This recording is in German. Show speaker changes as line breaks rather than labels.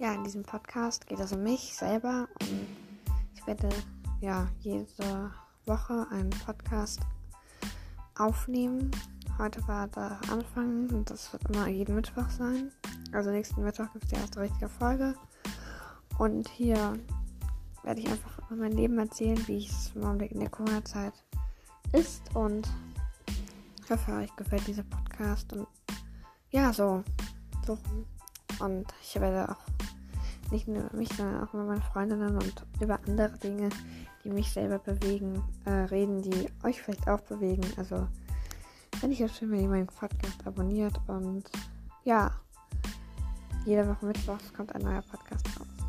Ja, in diesem Podcast geht es um mich selber und ich werde ja jede Woche einen Podcast aufnehmen. Heute war der Anfang und das wird immer jeden Mittwoch sein. Also nächsten Mittwoch gibt es die erste richtige Folge. Und hier werde ich einfach über mein Leben erzählen, wie es im Augenblick in der Corona-Zeit ist. Und ich hoffe, euch gefällt dieser Podcast. Und ja, so. so. Und ich werde auch nicht nur über mich, sondern auch über meine Freundinnen und über andere Dinge, die mich selber bewegen, äh, reden, die euch vielleicht auch bewegen. Also, wenn ich es schön, wenn ihr meinen Podcast abonniert und ja, jede Woche Mittwochs kommt ein neuer Podcast raus.